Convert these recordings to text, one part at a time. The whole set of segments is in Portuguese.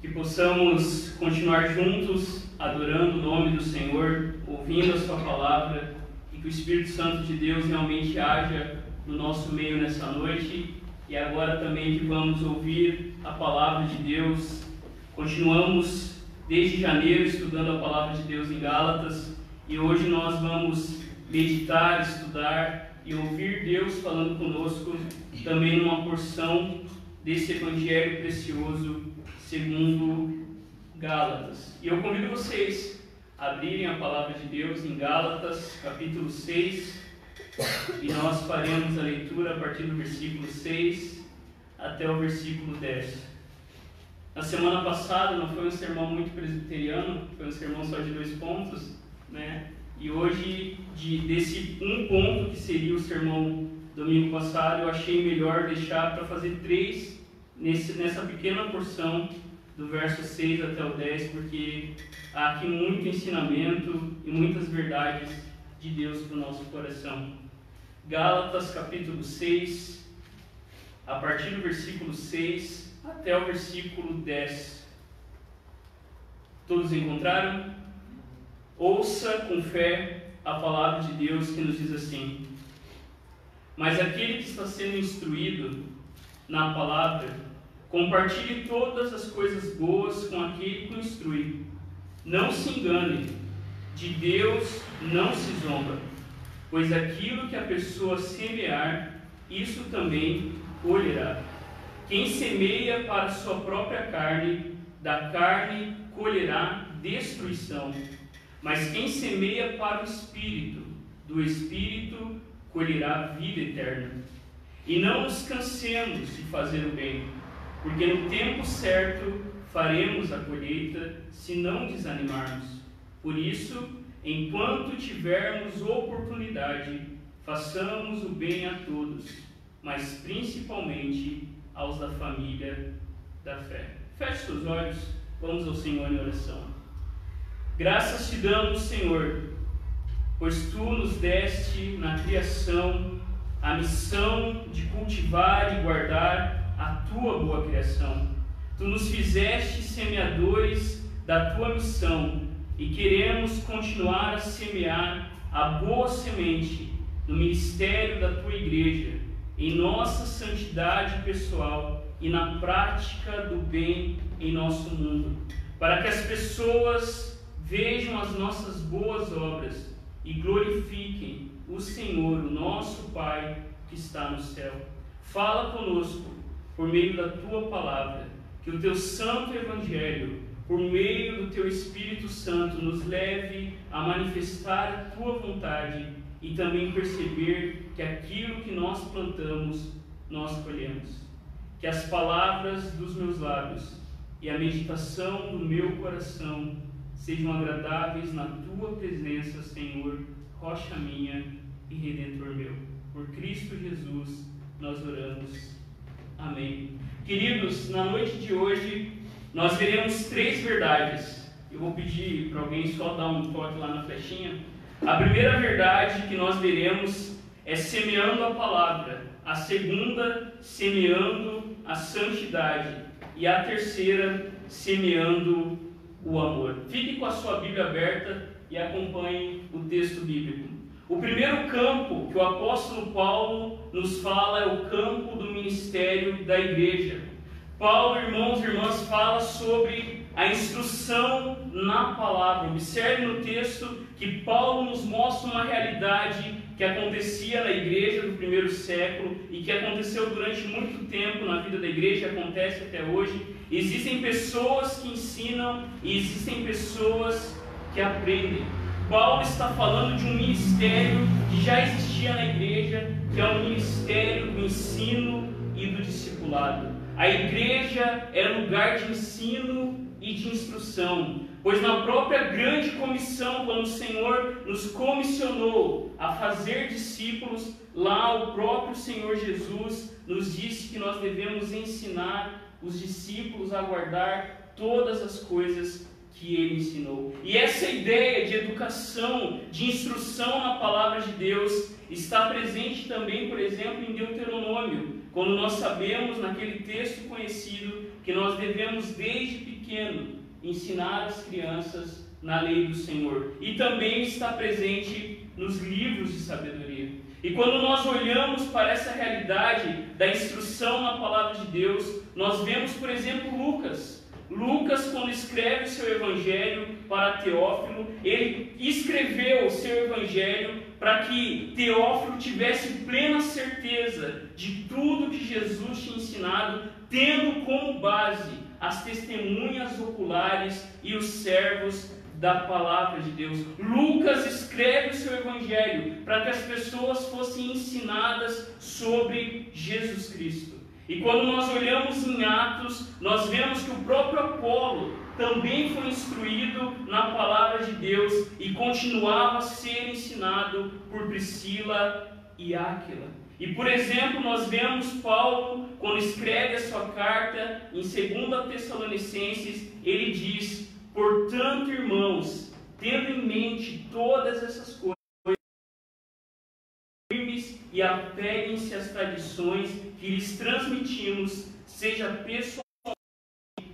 que possamos continuar juntos adorando o nome do Senhor, ouvindo a Sua palavra e que o Espírito Santo de Deus realmente haja no nosso meio nessa noite e agora também que vamos ouvir a palavra de Deus. Continuamos desde janeiro estudando a palavra de Deus em Gálatas e hoje nós vamos meditar, estudar e ouvir Deus falando conosco também numa porção desse evangelho precioso segundo Gálatas. E eu convido vocês a abrirem a palavra de Deus em Gálatas, capítulo 6, e nós faremos a leitura a partir do versículo 6 até o versículo 10. Na semana passada não foi um sermão muito presbiteriano, foi um sermão só de dois pontos, né? E hoje, de, desse um ponto que seria o sermão domingo passado, eu achei melhor deixar para fazer três nesse, nessa pequena porção do verso 6 até o 10, porque há aqui muito ensinamento e muitas verdades de Deus para o nosso coração. Gálatas capítulo 6, a partir do versículo 6 até o versículo 10. Todos encontraram? Ouça com fé a palavra de Deus que nos diz assim: Mas aquele que está sendo instruído na palavra, compartilhe todas as coisas boas com aquele que o instrui. Não se engane, de Deus não se zomba, pois aquilo que a pessoa semear, isso também colherá. Quem semeia para sua própria carne, da carne colherá destruição. Mas quem semeia para o Espírito, do Espírito colherá vida eterna. E não nos cansemos de fazer o bem, porque no tempo certo faremos a colheita, se não desanimarmos. Por isso, enquanto tivermos oportunidade, façamos o bem a todos, mas principalmente aos da família da fé. Feche seus olhos, vamos ao Senhor em oração. Graças te damos, Senhor, pois tu nos deste na criação a missão de cultivar e guardar a tua boa criação. Tu nos fizeste semeadores da tua missão e queremos continuar a semear a boa semente no ministério da tua igreja, em nossa santidade pessoal e na prática do bem em nosso mundo, para que as pessoas vejam as nossas boas obras e glorifiquem o Senhor, o nosso Pai que está no céu. Fala conosco por meio da tua palavra, que o teu santo evangelho, por meio do teu Espírito Santo, nos leve a manifestar a tua vontade e também perceber que aquilo que nós plantamos, nós colhemos. Que as palavras dos meus lábios e a meditação do meu coração sejam agradáveis na tua presença, Senhor, rocha minha e redentor meu. Por Cristo Jesus nós oramos. Amém. Queridos, na noite de hoje nós veremos três verdades. Eu vou pedir para alguém só dar um toque lá na flechinha. A primeira verdade que nós veremos é semeando a palavra. A segunda, semeando a santidade. E a terceira, semeando o amor. Fique com a sua Bíblia aberta e acompanhe o texto bíblico. O primeiro campo que o apóstolo Paulo nos fala é o campo do ministério da igreja. Paulo, irmãos e irmãs, fala sobre a instrução na palavra. Observe no texto que Paulo nos mostra uma realidade que acontecia na igreja do primeiro século e que aconteceu durante muito tempo na vida da igreja, acontece até hoje, Existem pessoas que ensinam e existem pessoas que aprendem. Paulo está falando de um ministério que já existia na igreja, que é o ministério do ensino e do discipulado. A igreja é lugar de ensino e de instrução, pois na própria grande comissão, quando o Senhor nos comissionou a fazer discípulos, lá o próprio Senhor Jesus nos disse que nós devemos ensinar os discípulos a guardar todas as coisas que ele ensinou. E essa ideia de educação, de instrução na palavra de Deus, está presente também, por exemplo, em Deuteronômio, quando nós sabemos naquele texto conhecido que nós devemos desde pequeno ensinar as crianças na lei do Senhor. E também está presente nos livros de sabedoria. E quando nós olhamos para essa realidade da instrução na palavra de Deus, nós vemos, por exemplo, Lucas. Lucas, quando escreve seu evangelho para Teófilo, ele escreveu o seu evangelho para que Teófilo tivesse plena certeza de tudo que Jesus tinha ensinado, tendo como base as testemunhas oculares e os servos da palavra de Deus. Lucas escreve o seu evangelho para que as pessoas fossem ensinadas sobre Jesus Cristo. E quando nós olhamos em Atos, nós vemos que o próprio Apolo também foi instruído na palavra de Deus e continuava a ser ensinado por Priscila e Áquila. E por exemplo, nós vemos Paulo, quando escreve a sua carta em 2 Tessalonicenses, ele diz: Portanto, irmãos, tendo em mente todas essas coisas, e apeguem-se às tradições que lhes transmitimos, seja pessoalmente,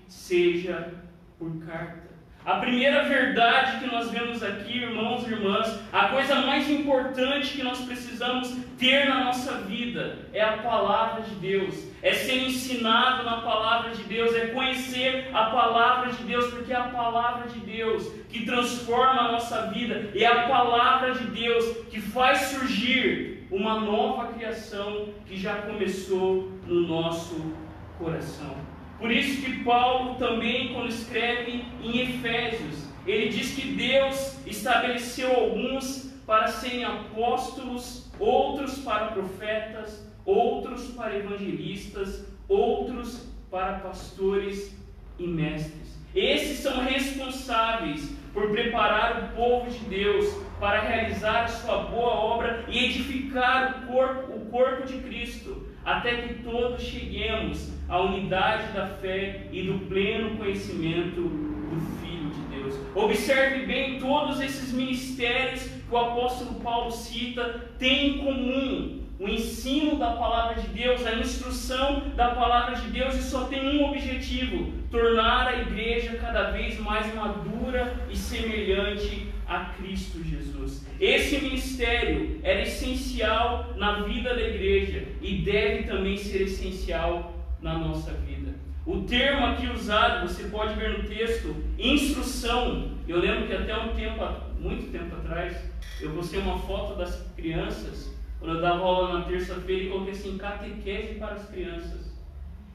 seja por carta. A primeira verdade que nós vemos aqui, irmãos e irmãs, a coisa mais importante que nós precisamos ter na nossa vida é a palavra de Deus, é ser ensinado na palavra de Deus, é conhecer a palavra de Deus, porque é a palavra de Deus que transforma a nossa vida, é a palavra de Deus que faz surgir uma nova criação que já começou no nosso coração. Por isso que Paulo também, quando escreve em Efésios, ele diz que Deus estabeleceu alguns para serem apóstolos, outros para profetas, outros para evangelistas, outros para pastores e mestres. Esses são responsáveis por preparar o povo de Deus para realizar a sua boa obra e edificar o corpo, o corpo de Cristo, até que todos cheguemos à unidade da fé e do pleno conhecimento do Filho de Deus. Observe bem todos esses ministérios que o apóstolo Paulo cita têm em comum o ensino da palavra de Deus, a instrução da palavra de Deus, e só tem um objetivo: tornar a igreja cada vez mais madura e semelhante a Cristo Jesus. Esse ministério era essencial na vida da igreja e deve também ser essencial na nossa vida. O termo aqui usado, você pode ver no texto, instrução. Eu lembro que até um tempo, muito tempo atrás, eu postei uma foto das crianças, quando eu dava aula na terça-feira, e coloquei assim, catequese para as crianças.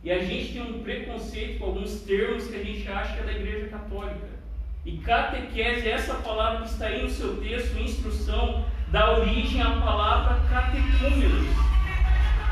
E a gente tem um preconceito com alguns termos que a gente acha que é da igreja católica. E catequese, essa palavra que está aí no seu texto, instrução, dá origem à palavra catecúmenos.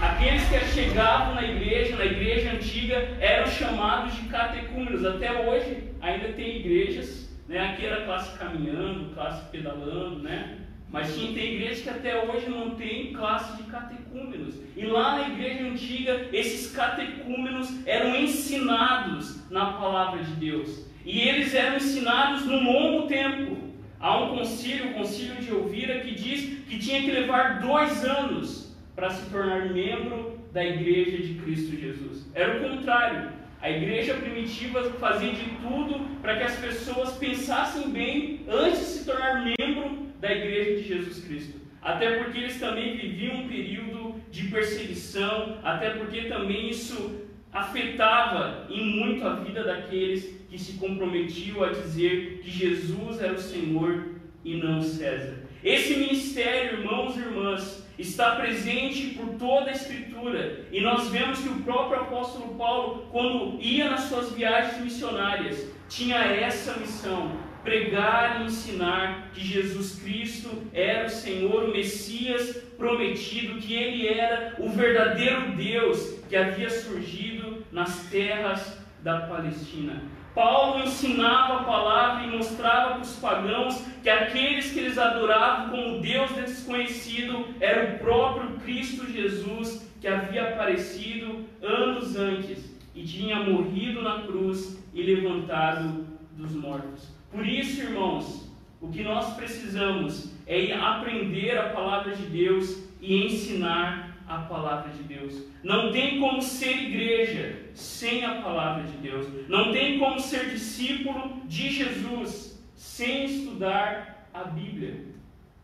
Aqueles que chegavam na igreja, na igreja antiga, eram chamados de catecúmenos. Até hoje ainda tem igrejas, né? aqui era classe caminhando, classe pedalando, né? Mas tinha, tem igrejas que até hoje não tem classe de catecúmenos. E lá na igreja antiga, esses catecúmenos eram ensinados na palavra de Deus. E eles eram ensinados no longo tempo. Há um concílio, o concílio de Elvira, que diz que tinha que levar dois anos para se tornar membro da igreja de Cristo Jesus. Era o contrário. A igreja primitiva fazia de tudo para que as pessoas pensassem bem antes de se tornar membro da igreja de Jesus Cristo. Até porque eles também viviam um período de perseguição, até porque também isso afetava em muito a vida daqueles que se comprometiam a dizer que Jesus era o Senhor e não César. Esse ministério, irmãos e irmãs, está presente por toda a Escritura e nós vemos que o próprio apóstolo Paulo, quando ia nas suas viagens missionárias, tinha essa missão: pregar e ensinar que Jesus Cristo era o Senhor, o Messias prometido, que ele era o verdadeiro Deus que havia surgido nas terras da Palestina. Paulo ensinava a palavra e mostrava para os pagãos que aqueles que eles adoravam como Deus desconhecido era o próprio Cristo Jesus que havia aparecido anos antes e tinha morrido na cruz e levantado dos mortos. Por isso, irmãos, o que nós precisamos é aprender a palavra de Deus e ensinar a palavra de Deus. Não tem como ser igreja sem a palavra de Deus. Não tem como ser discípulo de Jesus sem estudar a Bíblia.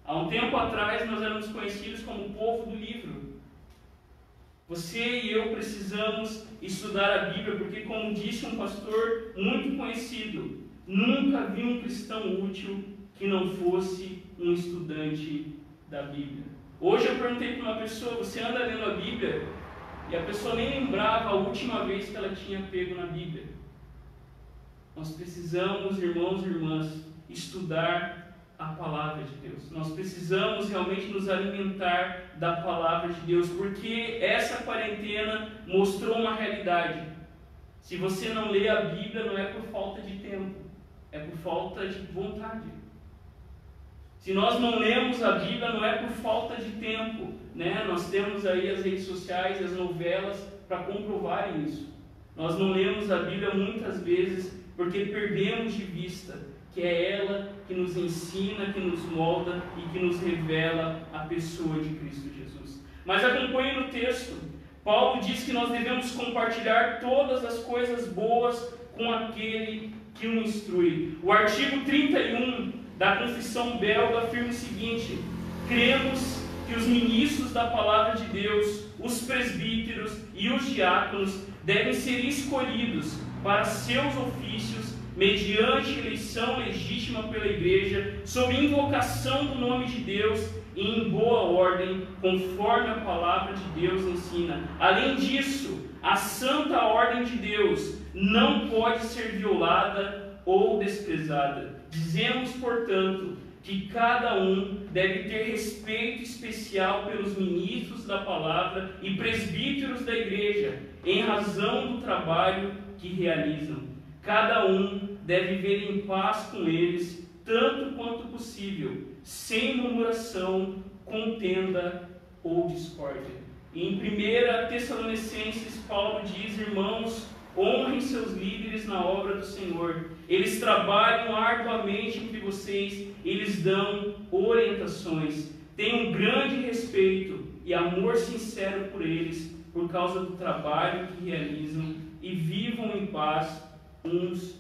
Há um tempo atrás nós éramos conhecidos como o povo do livro. Você e eu precisamos estudar a Bíblia, porque, como disse um pastor muito conhecido, nunca vi um cristão útil que não fosse um estudante da Bíblia. Hoje eu perguntei para uma pessoa: você anda lendo a Bíblia? E a pessoa nem lembrava a última vez que ela tinha pego na Bíblia. Nós precisamos, irmãos e irmãs, estudar a palavra de Deus. Nós precisamos realmente nos alimentar da palavra de Deus, porque essa quarentena mostrou uma realidade. Se você não lê a Bíblia, não é por falta de tempo, é por falta de vontade. Se nós não lemos a Bíblia, não é por falta de tempo. Né? Nós temos aí as redes sociais, as novelas para comprovarem isso. Nós não lemos a Bíblia muitas vezes porque perdemos de vista que é ela que nos ensina, que nos molda e que nos revela a pessoa de Cristo Jesus. Mas acompanhe no texto. Paulo diz que nós devemos compartilhar todas as coisas boas com aquele que o instrui. O artigo 31 da Confissão Belga afirma o seguinte: cremos que os ministros da palavra de Deus, os presbíteros e os diáconos devem ser escolhidos para seus ofícios mediante eleição legítima pela igreja, sob invocação do nome de Deus e em boa ordem, conforme a palavra de Deus ensina. Além disso, a santa ordem de Deus não pode ser violada ou desprezada. Dizemos, portanto, que cada um deve ter respeito especial pelos ministros da palavra e presbíteros da igreja, em razão do trabalho que realizam. Cada um deve viver em paz com eles, tanto quanto possível, sem murmuração, contenda ou discórdia. Em 1 Tessalonicenses, Paulo diz: Irmãos, Honrem seus líderes na obra do Senhor. Eles trabalham arduamente entre vocês, eles dão orientações. Tenham grande respeito e amor sincero por eles, por causa do trabalho que realizam, e vivam em paz uns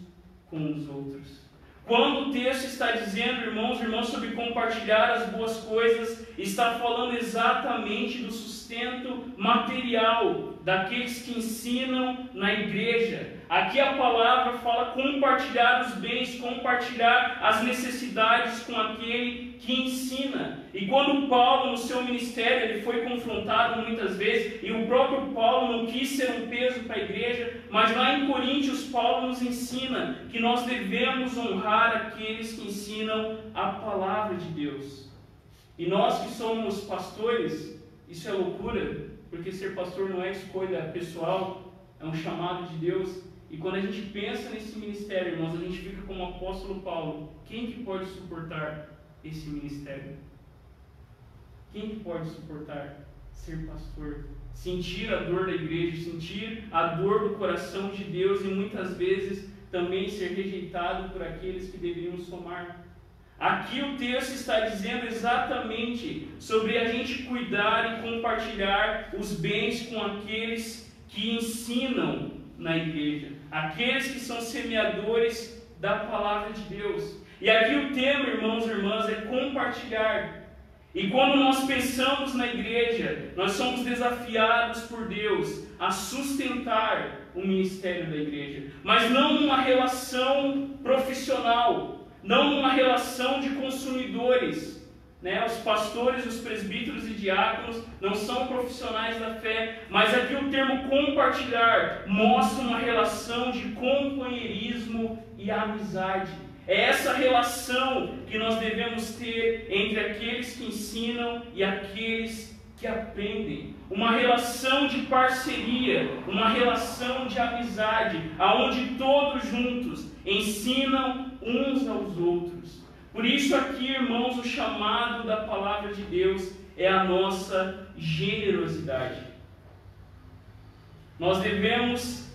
com os outros. Quando o texto está dizendo, irmãos e irmãs, sobre compartilhar as boas coisas, está falando exatamente do sustento material daqueles que ensinam na igreja. Aqui a palavra fala compartilhar os bens, compartilhar as necessidades com aquele que ensina. E quando Paulo, no seu ministério, ele foi confrontado muitas vezes, e o próprio Paulo não quis ser um peso para a igreja, mas lá em Coríntios, Paulo nos ensina que nós devemos honrar aqueles que ensinam a palavra de Deus. E nós que somos pastores, isso é loucura, porque ser pastor não é escolha pessoal, é um chamado de Deus. E quando a gente pensa nesse ministério, irmãos, a gente fica como o apóstolo Paulo. Quem que pode suportar esse ministério? Quem que pode suportar ser pastor? Sentir a dor da igreja, sentir a dor do coração de Deus e muitas vezes também ser rejeitado por aqueles que deveriam somar. Aqui o texto está dizendo exatamente sobre a gente cuidar e compartilhar os bens com aqueles que ensinam na igreja, aqueles que são semeadores da palavra de Deus. E aqui o tema, irmãos e irmãs, é compartilhar. E quando nós pensamos na igreja, nós somos desafiados por Deus a sustentar o ministério da igreja, mas não uma relação profissional, não uma relação de consumidores. Né? Os pastores, os presbíteros e diáconos não são profissionais da fé, mas aqui o termo compartilhar mostra uma relação de companheirismo e amizade. É essa relação que nós devemos ter entre aqueles que ensinam e aqueles que aprendem. Uma relação de parceria, uma relação de amizade, aonde todos juntos ensinam uns aos outros. Por isso, aqui, irmãos, o chamado da palavra de Deus é a nossa generosidade. Nós devemos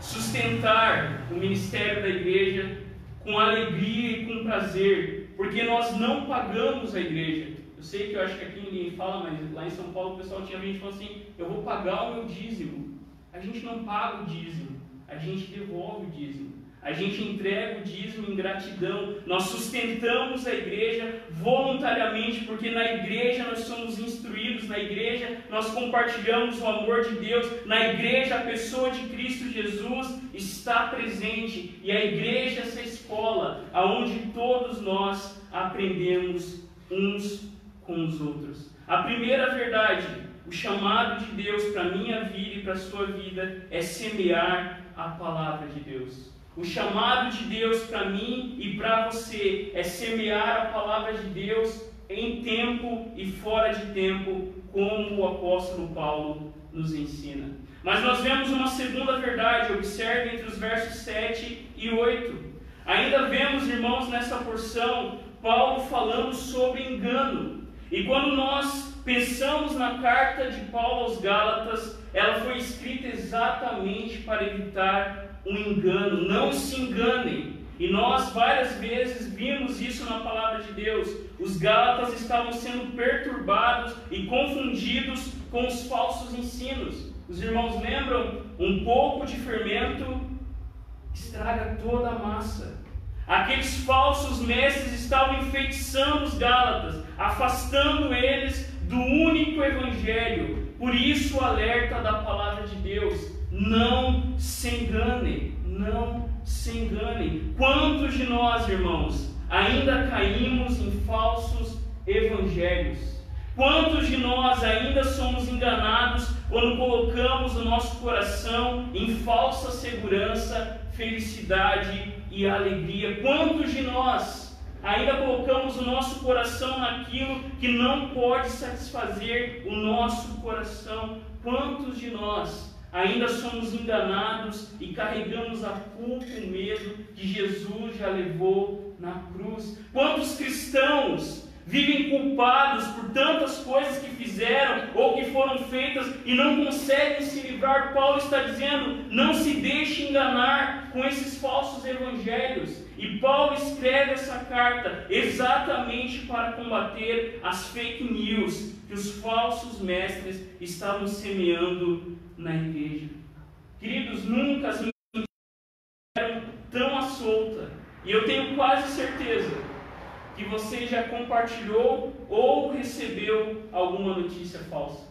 sustentar o ministério da igreja com alegria e com prazer, porque nós não pagamos a igreja. Eu sei que eu acho que aqui ninguém fala, mas lá em São Paulo o pessoal tinha gente falou assim: eu vou pagar o meu dízimo. A gente não paga o dízimo, a gente devolve o dízimo. A gente entrega o dízimo em gratidão. Nós sustentamos a igreja voluntariamente, porque na igreja nós somos instruídos, na igreja nós compartilhamos o amor de Deus, na igreja a pessoa de Cristo Jesus está presente e a igreja é essa escola aonde todos nós aprendemos uns com os outros. A primeira verdade, o chamado de Deus para minha vida e para sua vida é semear a palavra de Deus. O chamado de Deus para mim e para você é semear a palavra de Deus em tempo e fora de tempo, como o apóstolo Paulo nos ensina. Mas nós vemos uma segunda verdade, observe entre os versos 7 e 8. Ainda vemos, irmãos, nessa porção, Paulo falando sobre engano. E quando nós pensamos na carta de Paulo aos Gálatas, ela foi escrita exatamente para evitar um engano. Não se enganem. E nós várias vezes vimos isso na palavra de Deus. Os Gálatas estavam sendo perturbados e confundidos com os falsos ensinos. Os irmãos lembram? Um pouco de fermento estraga toda a massa. Aqueles falsos mestres estavam enfeitiçando os Gálatas, afastando eles do único evangelho. Por isso o alerta da palavra de Deus não se enganem, não se enganem. Quantos de nós, irmãos, ainda caímos em falsos evangelhos? Quantos de nós ainda somos enganados quando colocamos o nosso coração em falsa segurança, felicidade e alegria? Quantos de nós ainda colocamos o nosso coração naquilo que não pode satisfazer o nosso coração? Quantos de nós ainda somos enganados e carregamos a culpa e o medo que Jesus já levou na cruz. Quantos cristãos vivem culpados por tantas coisas que fizeram ou que foram feitas e não conseguem se livrar? Paulo está dizendo: não se deixe enganar com esses falsos evangelhos. E Paulo escreve essa carta exatamente para combater as fake news que os falsos mestres estavam semeando na igreja. Queridos, nunca mentiras tão à solta. E eu tenho quase certeza que você já compartilhou ou recebeu alguma notícia falsa.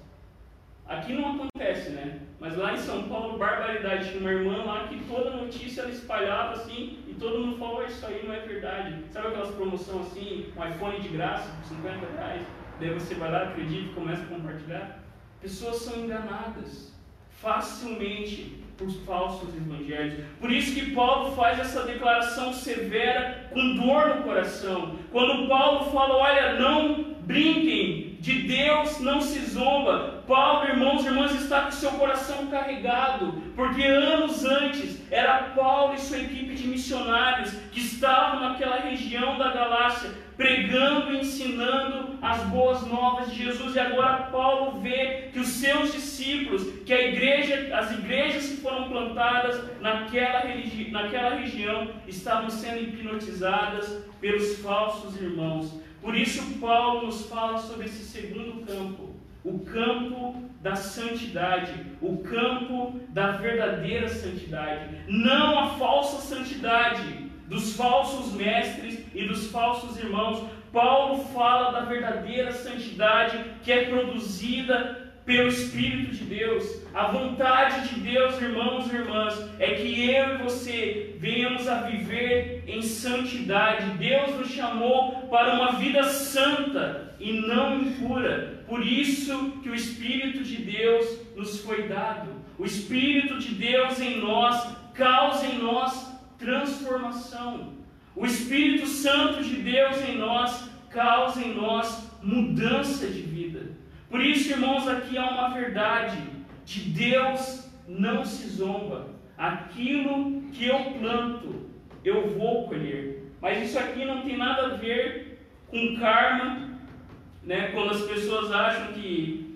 Aqui não acontece, né? Mas lá em São Paulo, barbaridade. Tinha uma irmã lá que toda notícia ela espalhava assim e todo mundo falou: Isso aí não é verdade. Sabe aquelas promoções assim, um iPhone de graça por 50 reais? Daí você vai lá, acredita e começa a compartilhar. Pessoas são enganadas facilmente por falsos evangelhos. Por isso que Paulo faz essa declaração severa com dor no coração. Quando Paulo fala, olha, não brinquem, de Deus não se zomba. Paulo, irmãos e irmãs, está com seu coração carregado, porque anos antes era Paulo e sua equipe de missionários que estavam naquela região da Galácia, pregando e ensinando as boas novas de Jesus. E agora Paulo vê que os seus discípulos, que a igreja, as igrejas que foram plantadas naquela, religi naquela região, estavam sendo hipnotizadas pelos falsos irmãos. Por isso Paulo nos fala sobre esse segundo campo, o campo da santidade, o campo da verdadeira santidade, não a falsa santidade dos falsos mestres e dos falsos irmãos. Paulo fala da verdadeira santidade que é produzida pelo Espírito de Deus. A vontade de Deus, irmãos e irmãs, é que eu e você venhamos a viver em santidade. Deus nos chamou para uma vida santa e não impura. Por isso que o Espírito de Deus nos foi dado. O Espírito de Deus em nós causa em nós transformação. O Espírito Santo de Deus em nós causa em nós mudança de vida. Por isso, irmãos, aqui há uma verdade: de Deus não se zomba. Aquilo que eu planto, eu vou colher. Mas isso aqui não tem nada a ver com karma, né? Quando as pessoas acham que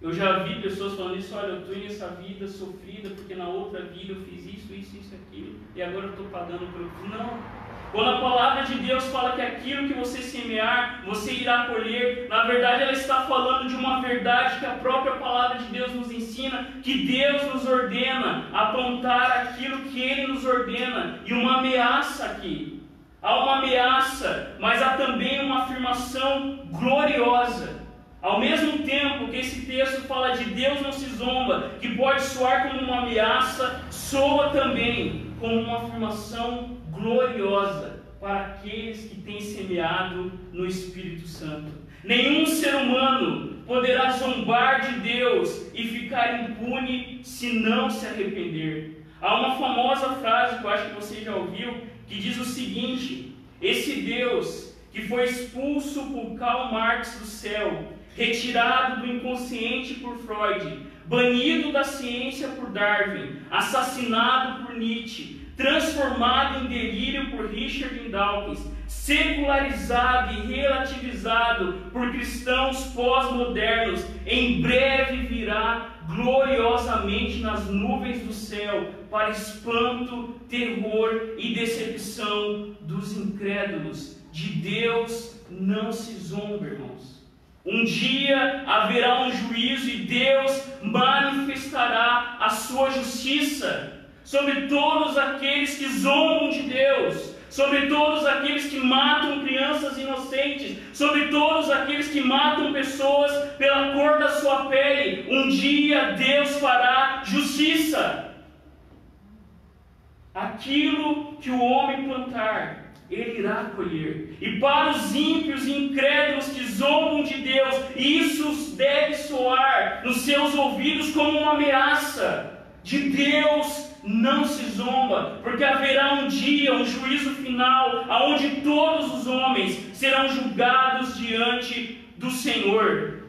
Eu já vi pessoas falando isso, olha, eu estou nessa vida sofrida porque na outra vida eu fiz isso, isso, isso, aquilo, e agora eu estou pagando pelo. Não. Quando a palavra de Deus fala que aquilo que você semear, você irá colher, na verdade ela está falando de uma verdade que a própria palavra de Deus nos ensina, que Deus nos ordena apontar aquilo que Ele nos ordena, e uma ameaça aqui. Há uma ameaça, mas há também uma afirmação gloriosa. Ao mesmo tempo que esse texto fala de Deus não se zomba, que pode soar como uma ameaça, soa também como uma afirmação gloriosa para aqueles que têm semeado no Espírito Santo. Nenhum ser humano poderá zombar de Deus e ficar impune se não se arrepender. Há uma famosa frase que eu acho que você já ouviu, que diz o seguinte: Esse Deus que foi expulso por Karl Marx do céu, retirado do inconsciente por Freud, banido da ciência por Darwin, assassinado por Nietzsche, transformado em delírio por Richard Dawkins, secularizado e relativizado por cristãos pós-modernos, em breve virá gloriosamente nas nuvens do céu, para espanto, terror e decepção dos incrédulos. De Deus não se zomba, irmãos. Um dia haverá um juízo e Deus manifestará a sua justiça sobre todos aqueles que zombam de Deus, sobre todos aqueles que matam crianças inocentes, sobre todos aqueles que matam pessoas pela cor da sua pele. Um dia Deus fará justiça. Aquilo que o homem plantar, ele irá colher. E para os ímpios e incrédulos que zombam de Deus, isso deve soar nos seus ouvidos como uma ameaça. De Deus não se zomba, porque haverá um dia, um juízo final, aonde todos os homens serão julgados diante do Senhor.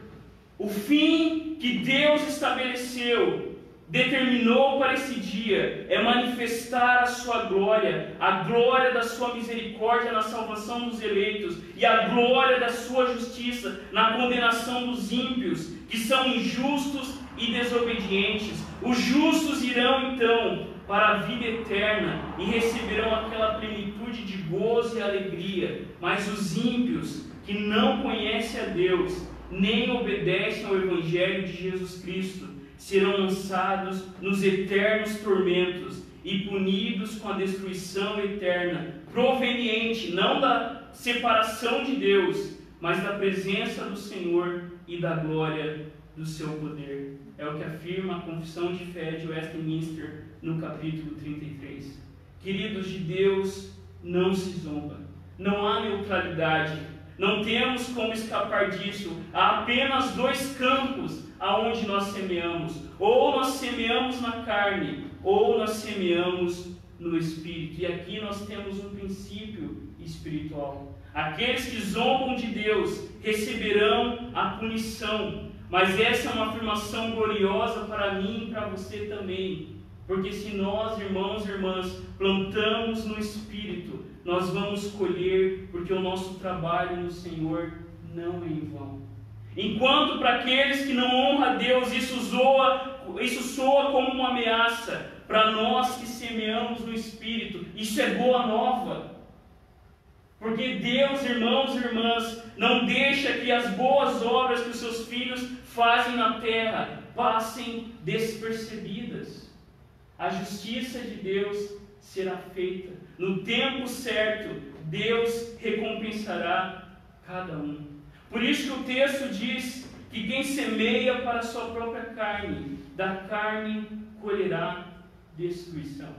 O fim que Deus estabeleceu, determinou para esse dia, é manifestar a sua glória, a glória da sua misericórdia na salvação dos eleitos e a glória da sua justiça na condenação dos ímpios, que são injustos e desobedientes. Os justos irão então para a vida eterna e receberão aquela plenitude de gozo e alegria, mas os ímpios que não conhecem a Deus, nem obedecem ao Evangelho de Jesus Cristo, serão lançados nos eternos tormentos e punidos com a destruição eterna, proveniente não da separação de Deus, mas da presença do Senhor e da glória do seu poder. É o que afirma a Confissão de Fé de Westminster no capítulo 33. Queridos de Deus, não se zomba. Não há neutralidade. Não temos como escapar disso. Há apenas dois campos aonde nós semeamos. Ou nós semeamos na carne, ou nós semeamos no espírito. E aqui nós temos um princípio espiritual. Aqueles que zombam de Deus receberão a punição mas essa é uma afirmação gloriosa para mim e para você também. Porque se nós, irmãos e irmãs, plantamos no Espírito, nós vamos colher, porque o nosso trabalho no Senhor não é em vão. Enquanto para aqueles que não honram a Deus, isso soa, isso soa como uma ameaça. Para nós que semeamos no Espírito, isso é boa nova. Porque Deus, irmãos e irmãs, não deixa que as boas obras que os seus filhos fazem na terra passem despercebidas. A justiça de Deus será feita. No tempo certo, Deus recompensará cada um. Por isso que o texto diz que quem semeia para a sua própria carne, da carne colherá destruição.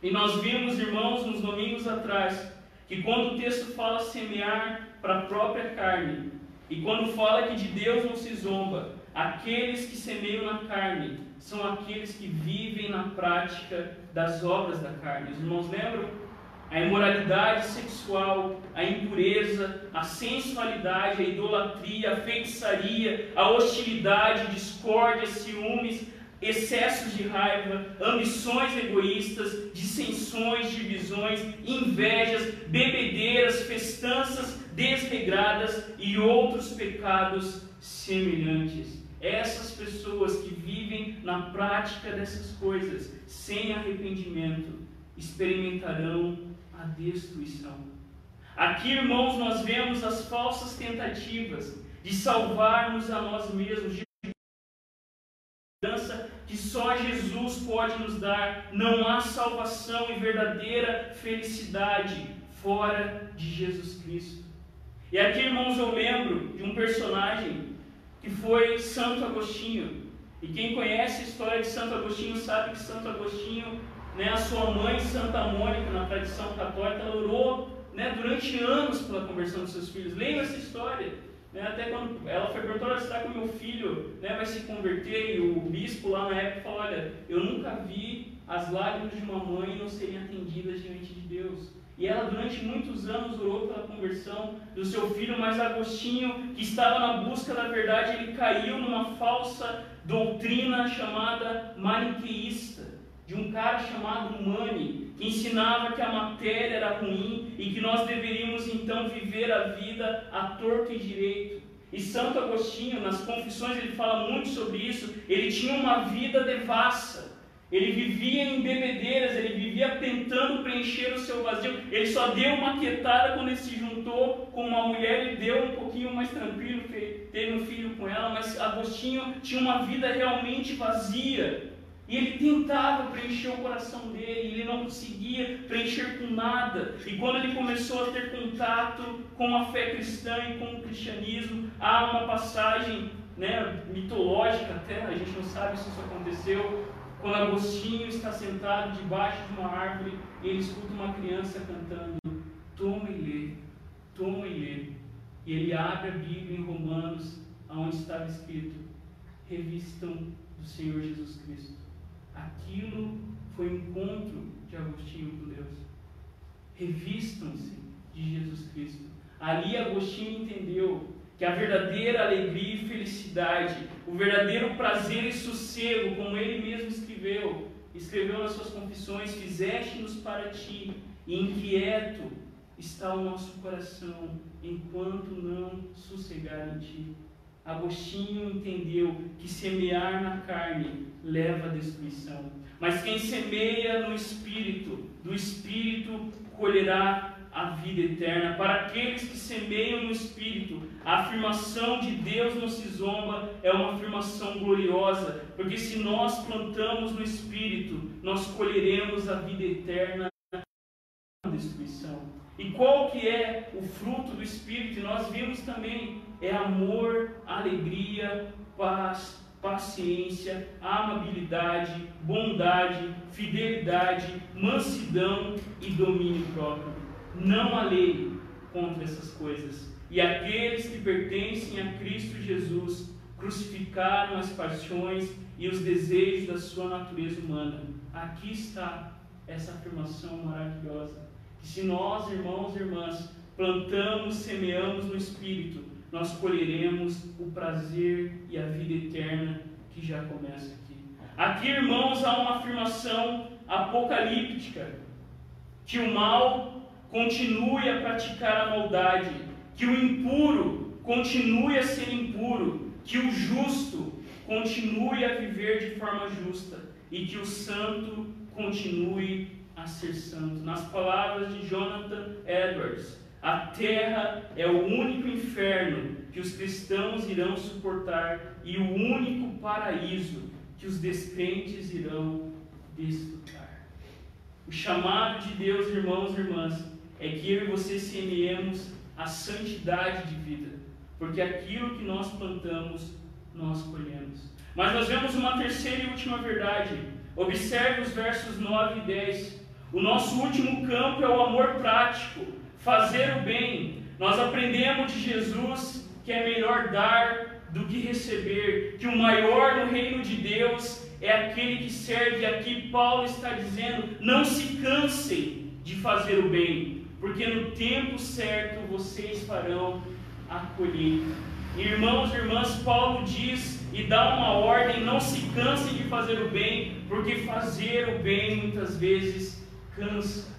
E nós vimos, irmãos, nos domingos atrás, que quando o texto fala semear para a própria carne, e quando fala que de Deus não se zomba, aqueles que semeiam na carne são aqueles que vivem na prática das obras da carne. Os irmãos lembram? A imoralidade sexual, a impureza, a sensualidade, a idolatria, a feitiçaria, a hostilidade, discórdia, ciúmes, excessos de raiva, ambições egoístas, dissensões, divisões, invejas, bebedeiras, festanças desregradas e outros pecados semelhantes. Essas pessoas que vivem na prática dessas coisas, sem arrependimento, experimentarão destruição. Aqui, irmãos, nós vemos as falsas tentativas de salvarmos a nós mesmos, de que só Jesus pode nos dar. Não há salvação e verdadeira felicidade fora de Jesus Cristo. E aqui, irmãos, eu lembro de um personagem que foi Santo Agostinho. E quem conhece a história de Santo Agostinho sabe que Santo Agostinho, né, a sua mãe, Santa Mônica, na tradição católica, ela orou né, durante anos pela conversão dos seus filhos. Leiam essa história. Né, até quando ela foi perguntada, você está com meu filho, né, vai se converter? E o bispo lá na época falou, olha, eu nunca vi as lágrimas de uma mãe não serem atendidas diante de Deus. E ela, durante muitos anos, orou pela conversão do seu filho, mas Agostinho, que estava na busca da verdade, ele caiu numa falsa doutrina chamada maniqueísta, de um cara chamado Mani, que ensinava que a matéria era ruim e que nós deveríamos então viver a vida a torto e direito. E Santo Agostinho, nas confissões, ele fala muito sobre isso. Ele tinha uma vida devassa. Ele vivia em bebedeiras, ele vivia tentando preencher o seu vazio. Ele só deu uma quietada quando ele se juntou com uma mulher e deu um pouquinho mais tranquilo, teve um filho com ela, mas Agostinho tinha uma vida realmente vazia. E ele tentava preencher o coração dele, ele não conseguia preencher com nada. E quando ele começou a ter contato com a fé cristã e com o cristianismo, há uma passagem né, mitológica até, a gente não sabe se isso aconteceu, quando Agostinho está sentado debaixo de uma árvore e ele escuta uma criança cantando: Toma e lê, toma e lê. E ele abre a Bíblia em Romanos, onde estava escrito: Revistam do Senhor Jesus Cristo. Aquilo foi o encontro de Agostinho com Deus. Revistam-se de Jesus Cristo. Ali Agostinho entendeu que a verdadeira alegria e felicidade, o verdadeiro prazer e sossego, como ele mesmo escreveu, escreveu nas suas confissões: Fizeste-nos para ti, e inquieto está o nosso coração, enquanto não sossegar em ti. Agostinho entendeu que semear na carne leva à destruição, mas quem semeia no espírito, do espírito colherá a vida eterna. Para aqueles que semeiam no Espírito, a afirmação de Deus não se zomba é uma afirmação gloriosa, porque se nós plantamos no Espírito, nós colheremos a vida eterna na destruição. E qual que é o fruto do Espírito? E nós vimos também, é amor, alegria, paz, paciência, amabilidade, bondade, fidelidade, mansidão e domínio próprio. Não há lei contra essas coisas. E aqueles que pertencem a Cristo Jesus crucificaram as paixões e os desejos da sua natureza humana. Aqui está essa afirmação maravilhosa. Que se nós, irmãos e irmãs, plantamos, semeamos no Espírito, nós colheremos o prazer e a vida eterna que já começa aqui. Aqui, irmãos, há uma afirmação apocalíptica que o mal continue a praticar a maldade, que o impuro continue a ser impuro, que o justo continue a viver de forma justa e que o santo continue a ser santo. Nas palavras de Jonathan Edwards, a terra é o único inferno que os cristãos irão suportar e o único paraíso que os descrentes irão desfrutar. O chamado de Deus, irmãos e irmãs, é que eu e você semeemos a santidade de vida, porque aquilo que nós plantamos, nós colhemos. Mas nós vemos uma terceira e última verdade. Observe os versos 9 e 10. O nosso último campo é o amor prático, fazer o bem. Nós aprendemos de Jesus que é melhor dar do que receber, que o maior no reino de Deus é aquele que serve. Aqui Paulo está dizendo: não se cansem de fazer o bem, porque no tempo certo vocês farão a colheita. Irmãos e irmãs, Paulo diz e dá uma ordem: não se canse de fazer o bem, porque fazer o bem muitas vezes cansa.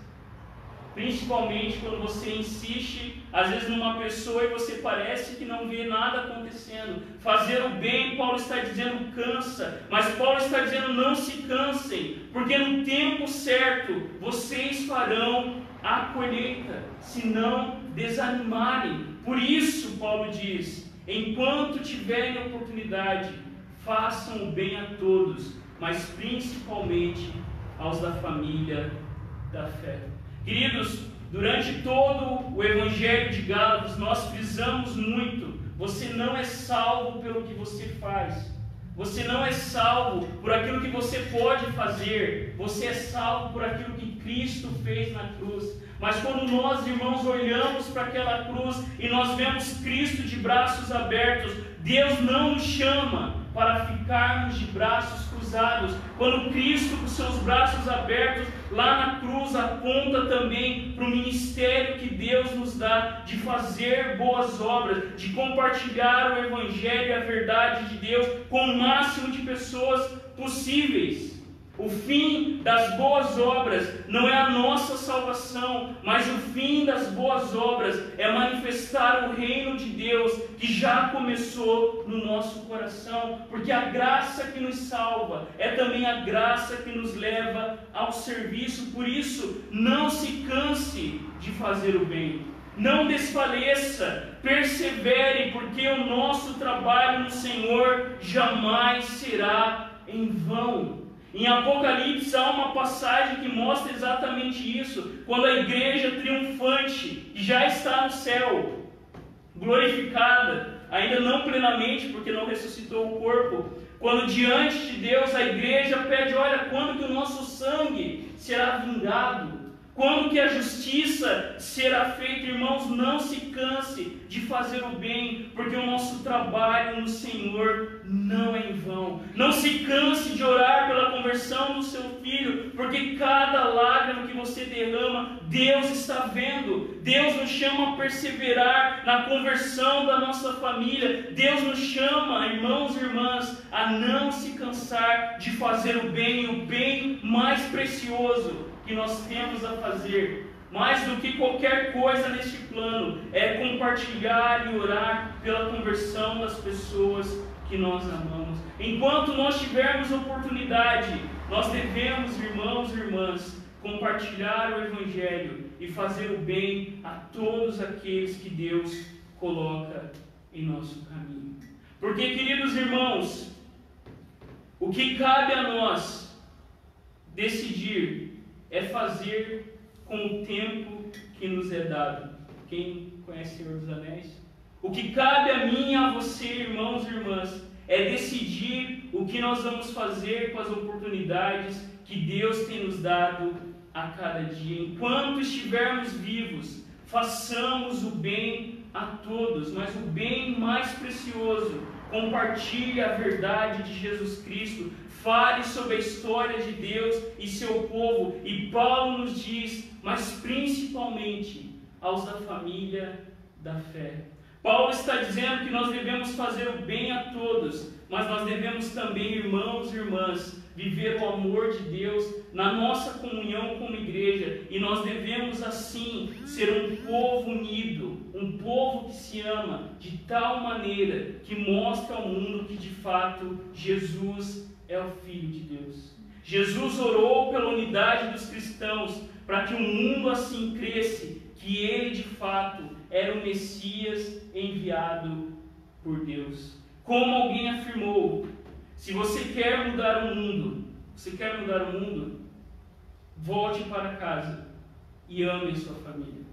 Principalmente quando você insiste, às vezes, numa pessoa e você parece que não vê nada acontecendo. Fazer o bem, Paulo está dizendo, cansa. Mas Paulo está dizendo, não se cansem, porque no tempo certo vocês farão a colheita, se não desanimarem. Por isso, Paulo diz: enquanto tiverem oportunidade, façam o bem a todos, mas principalmente aos da família da fé. Queridos, durante todo o Evangelho de Gálatas, nós frisamos muito: você não é salvo pelo que você faz. Você não é salvo por aquilo que você pode fazer, você é salvo por aquilo que Cristo fez na cruz. Mas quando nós, irmãos, olhamos para aquela cruz e nós vemos Cristo de braços abertos, Deus não nos chama para ficarmos de braços cruzados. Quando Cristo, com seus braços abertos lá na cruz, aponta também para o ministério que Deus nos dá de fazer boas obras, de compartilhar o Evangelho e a verdade de Deus com o máximo de pessoas possíveis. O fim das boas obras não é a nossa salvação, mas o fim das boas obras é manifestar o reino de Deus que já começou no nosso coração, porque a graça que nos salva é também a graça que nos leva ao serviço. Por isso, não se canse de fazer o bem. Não desfaleça, persevere, porque o nosso trabalho no Senhor jamais será em vão. Em Apocalipse há uma passagem que mostra exatamente isso, quando a igreja triunfante já está no céu, glorificada, ainda não plenamente, porque não ressuscitou o corpo, quando diante de Deus a igreja pede: olha, quando que o nosso sangue será vingado? Quando que a justiça será feita, irmãos, não se canse de fazer o bem, porque o nosso trabalho no Senhor não é em vão. Não se canse de orar pela conversão do seu filho, porque cada lágrima que você derrama, Deus está vendo. Deus nos chama a perseverar na conversão da nossa família. Deus nos chama, irmãos e irmãs, a não se cansar de fazer o bem, o bem mais precioso que nós temos a fazer, mais do que qualquer coisa neste plano, é compartilhar e orar pela conversão das pessoas que nós amamos. Enquanto nós tivermos oportunidade, nós devemos, irmãos e irmãs, compartilhar o Evangelho e fazer o bem a todos aqueles que Deus coloca em nosso caminho. Porque, queridos irmãos, o que cabe a nós decidir é fazer com o tempo que nos é dado. Quem conhece Senhor dos Anéis? O que cabe a mim e a você, irmãos e irmãs, é decidir o que nós vamos fazer com as oportunidades que Deus tem nos dado a cada dia. Enquanto estivermos vivos, façamos o bem a todos, mas o bem mais precioso, compartilhe a verdade de Jesus Cristo, fale sobre a história de Deus e seu povo. E Paulo nos diz, mas principalmente aos da família da fé. Paulo está dizendo que nós devemos fazer o bem a todos, mas nós devemos também, irmãos e irmãs, viver o amor de Deus na nossa comunhão como igreja, e nós devemos assim ser um povo unido, um povo que se ama de tal maneira que mostra ao mundo que de fato Jesus é o Filho de Deus. Jesus orou pela unidade dos cristãos para que o mundo assim cresce que ele de fato era o Messias enviado por Deus. Como alguém afirmou, se você quer mudar o mundo, você quer mudar o mundo, volte para casa e ame a sua família.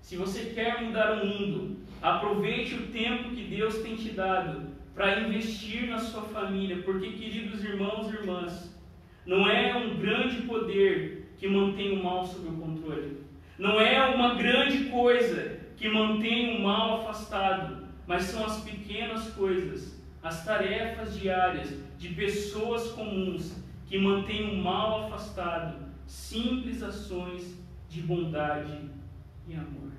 Se você quer mudar o mundo, aproveite o tempo que Deus tem te dado para investir na sua família, porque, queridos irmãos e irmãs, não é um grande poder que mantém o mal sob o controle, não é uma grande coisa que mantém o mal afastado, mas são as pequenas coisas, as tarefas diárias de pessoas comuns que mantêm o mal afastado, simples ações de bondade e amor.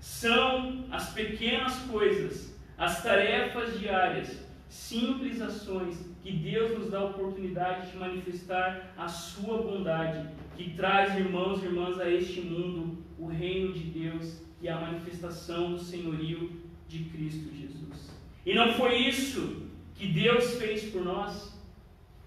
São as pequenas coisas, as tarefas diárias simples ações que Deus nos dá a oportunidade de manifestar a sua bondade, que traz irmãos e irmãs a este mundo o reino de Deus e a manifestação do senhorio de Cristo Jesus. E não foi isso que Deus fez por nós.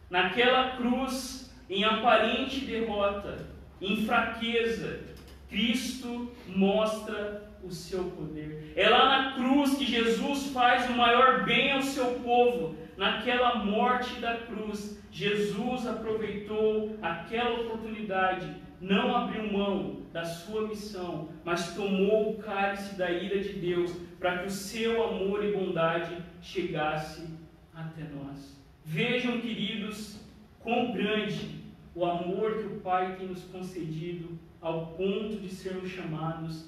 Naquela cruz, em aparente derrota, em fraqueza, Cristo mostra o seu poder. É lá na cruz que Jesus faz o maior bem ao seu povo. Naquela morte da cruz, Jesus aproveitou aquela oportunidade, não abriu mão da sua missão, mas tomou o cálice da ira de Deus para que o seu amor e bondade chegasse até nós. Vejam, queridos, quão grande o amor que o Pai tem nos concedido ao ponto de sermos chamados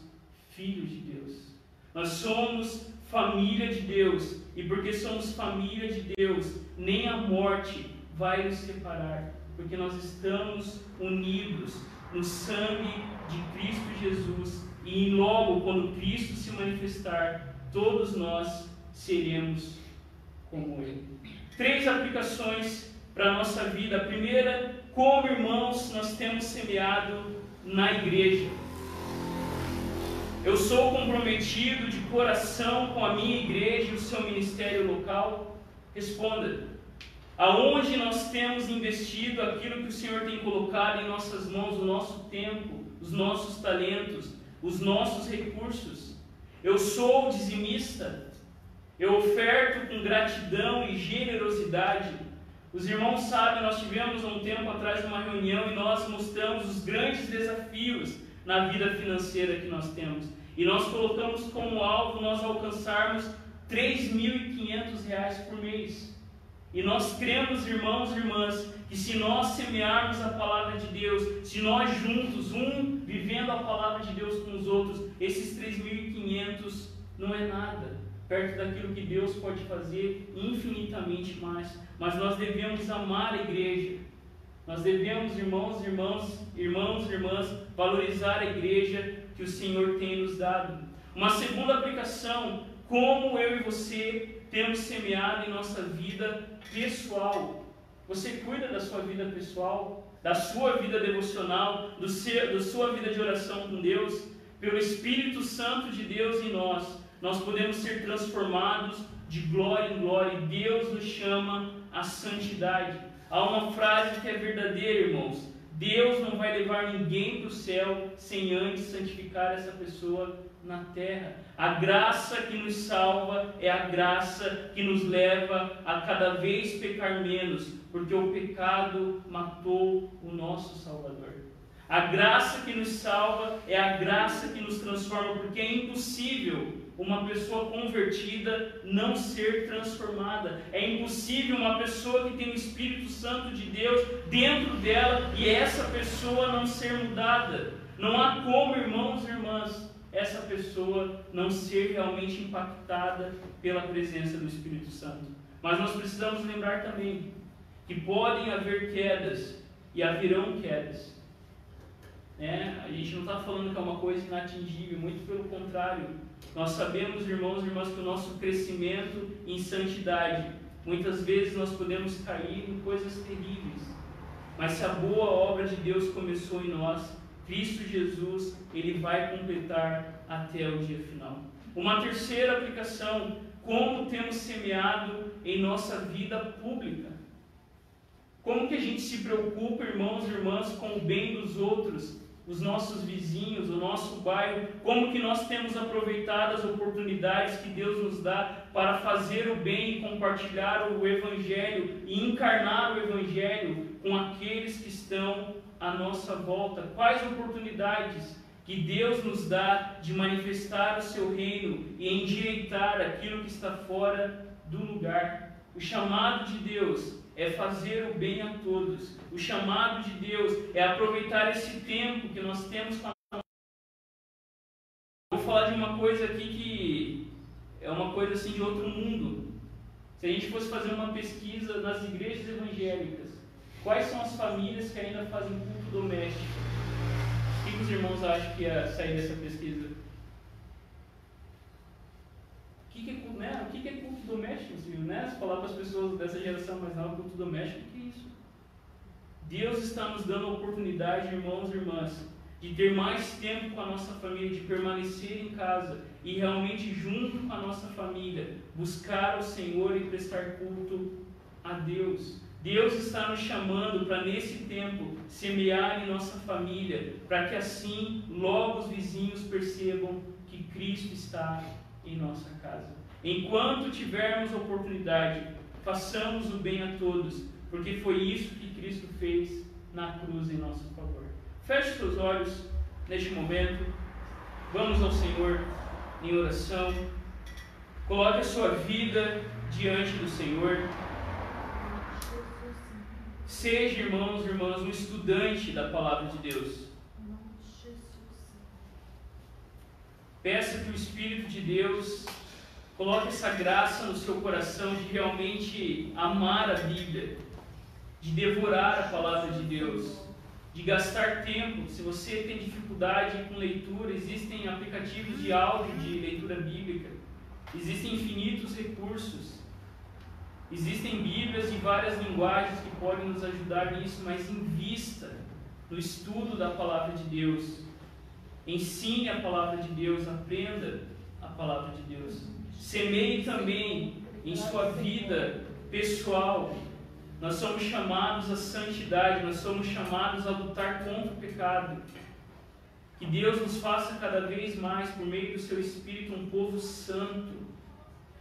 filhos de Deus. Nós somos família de Deus, e porque somos família de Deus, nem a morte vai nos separar, porque nós estamos unidos no sangue de Cristo Jesus, e logo quando Cristo se manifestar, todos nós seremos como Ele. Três aplicações para a nossa vida. A primeira, como irmãos, nós temos semeado na igreja. Eu sou comprometido de coração com a minha igreja e o seu ministério local? Responda. Aonde nós temos investido aquilo que o Senhor tem colocado em nossas mãos, o nosso tempo, os nossos talentos, os nossos recursos? Eu sou dizimista. Eu oferto com gratidão e generosidade. Os irmãos sabem, nós tivemos há um tempo atrás uma reunião e nós mostramos os grandes desafios na vida financeira que nós temos. E nós colocamos como alvo nós alcançarmos R$ 3.500 por mês. E nós cremos, irmãos e irmãs, que se nós semearmos a palavra de Deus, se nós juntos, um vivendo a palavra de Deus com os outros, esses 3.500 não é nada perto daquilo que Deus pode fazer infinitamente mais. Mas nós devemos amar a igreja. Nós devemos, irmãos, irmãos, irmãos, irmãs, valorizar a igreja que o Senhor tem nos dado. Uma segunda aplicação, como eu e você temos semeado em nossa vida pessoal. Você cuida da sua vida pessoal, da sua vida devocional, do seu, da sua vida de oração com Deus, pelo Espírito Santo de Deus em nós nós podemos ser transformados de glória em glória. E Deus nos chama à santidade. Há uma frase que é verdadeira, irmãos. Deus não vai levar ninguém para o céu sem antes santificar essa pessoa na terra. A graça que nos salva é a graça que nos leva a cada vez pecar menos, porque o pecado matou o nosso Salvador. A graça que nos salva é a graça que nos transforma, porque é impossível uma pessoa convertida não ser transformada. É impossível uma pessoa que tem o Espírito Santo de Deus dentro dela e essa pessoa não ser mudada. Não há como, irmãos e irmãs, essa pessoa não ser realmente impactada pela presença do Espírito Santo. Mas nós precisamos lembrar também que podem haver quedas e haverão quedas. É, a gente não está falando que é uma coisa inatingível, muito pelo contrário. Nós sabemos, irmãos e irmãs, que o nosso crescimento em santidade, muitas vezes nós podemos cair em coisas terríveis. Mas se a boa obra de Deus começou em nós, Cristo Jesus, ele vai completar até o dia final. Uma terceira aplicação, como temos semeado em nossa vida pública. Como que a gente se preocupa, irmãos e irmãs, com o bem dos outros os nossos vizinhos, o nosso bairro, como que nós temos aproveitado as oportunidades que Deus nos dá para fazer o bem e compartilhar o Evangelho e encarnar o Evangelho com aqueles que estão à nossa volta. Quais oportunidades que Deus nos dá de manifestar o seu reino e endireitar aquilo que está fora do lugar. O chamado de Deus é fazer o bem a todos. O chamado de Deus é aproveitar esse tempo que nós temos com a Vou falar de uma coisa aqui que é uma coisa assim de outro mundo. Se a gente fosse fazer uma pesquisa nas igrejas evangélicas, quais são as famílias que ainda fazem culto doméstico? O que os irmãos acham que ia sair dessa pesquisa? O que, é, né? o que é culto doméstico? Né? Se falar para pessoas dessa geração mais nova, culto doméstico, que isso? Deus está nos dando a oportunidade, irmãos e irmãs, de ter mais tempo com a nossa família, de permanecer em casa e realmente junto com a nossa família, buscar o Senhor e prestar culto a Deus. Deus está nos chamando para nesse tempo semear em nossa família, para que assim logo os vizinhos percebam que Cristo está em nossa casa. Enquanto tivermos oportunidade, façamos o bem a todos, porque foi isso que Cristo fez na cruz em nosso favor. Feche seus olhos neste momento. Vamos ao Senhor em oração. Coloque a sua vida diante do Senhor. Seja, irmãos e irmãs, um estudante da palavra de Deus. Peça que o Espírito de Deus coloque essa graça no seu coração de realmente amar a Bíblia, de devorar a palavra de Deus, de gastar tempo. Se você tem dificuldade com leitura, existem aplicativos de áudio de leitura bíblica, existem infinitos recursos. Existem Bíblias de várias linguagens que podem nos ajudar nisso, mas invista no estudo da palavra de Deus. Ensine a palavra de Deus, aprenda a palavra de Deus. Semeie também em sua vida pessoal. Nós somos chamados à santidade, nós somos chamados a lutar contra o pecado. Que Deus nos faça cada vez mais, por meio do seu Espírito, um povo santo,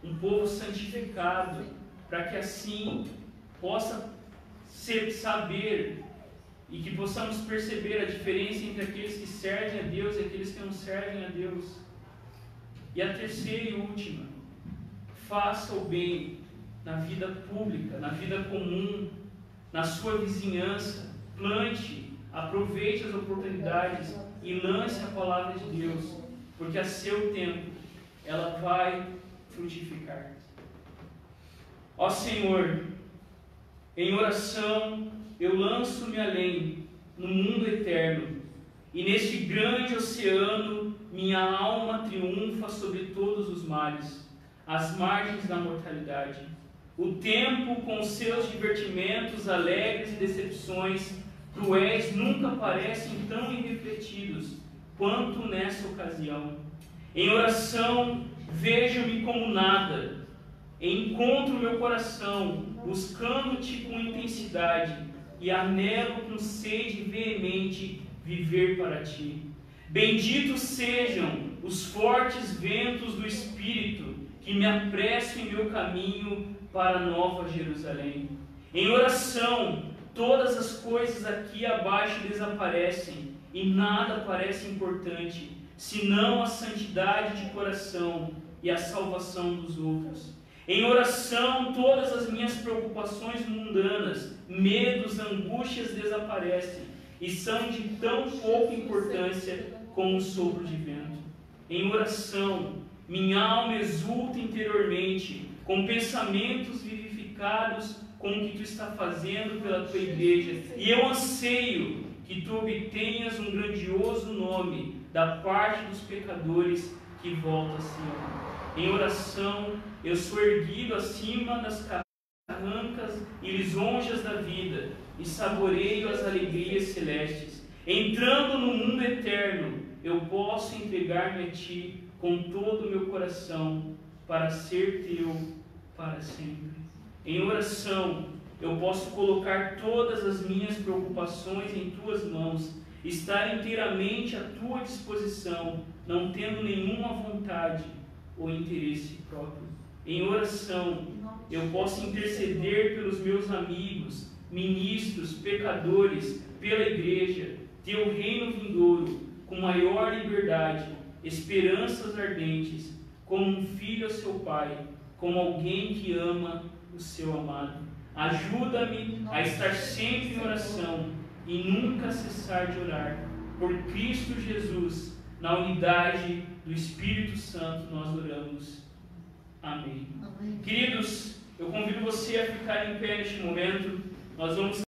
um povo santificado para que assim possa ser, saber e que possamos perceber a diferença entre aqueles que servem a Deus e aqueles que não servem a Deus. E a terceira e última, faça o bem na vida pública, na vida comum, na sua vizinhança, plante, aproveite as oportunidades e lance a palavra de Deus, porque a seu tempo ela vai frutificar. Ó Senhor, em oração eu lanço-me além, no mundo eterno, e neste grande oceano minha alma triunfa sobre todos os mares, as margens da mortalidade. O tempo, com seus divertimentos alegres e decepções cruéis, nunca parecem tão irrefletidos quanto nessa ocasião. Em oração, vejo-me como nada, Encontro meu coração, buscando-te com intensidade, e anelo com sede veemente viver para ti. Benditos sejam os fortes ventos do Espírito que me apressam em meu caminho para Nova Jerusalém. Em oração, todas as coisas aqui abaixo desaparecem e nada parece importante, senão a santidade de coração e a salvação dos outros. Em oração, todas as minhas preocupações mundanas, medos, angústias desaparecem e são de tão pouca importância como um sopro de vento. Em oração, minha alma exulta interiormente com pensamentos vivificados com o que tu está fazendo pela tua igreja, e eu anseio que tu obtenhas um grandioso nome da parte dos pecadores que voltam a Senhor. Em oração, eu sou erguido acima das carrancas e lisonjas da vida e saboreio as alegrias celestes. Entrando no mundo eterno, eu posso entregar-me a Ti com todo o meu coração para ser Teu para sempre. Em oração, eu posso colocar todas as minhas preocupações em Tuas mãos, estar inteiramente à Tua disposição, não tendo nenhuma vontade ou interesse próprio. Em oração, eu posso interceder pelos meus amigos, ministros, pecadores, pela igreja, teu reino vindouro, com maior liberdade, esperanças ardentes, como um filho a seu pai, como alguém que ama o seu amado. Ajuda-me a estar sempre em oração e nunca cessar de orar. Por Cristo Jesus, na unidade do Espírito Santo, nós oramos. Amém. Amém. Queridos, eu convido você a ficar em pé neste momento. Nós vamos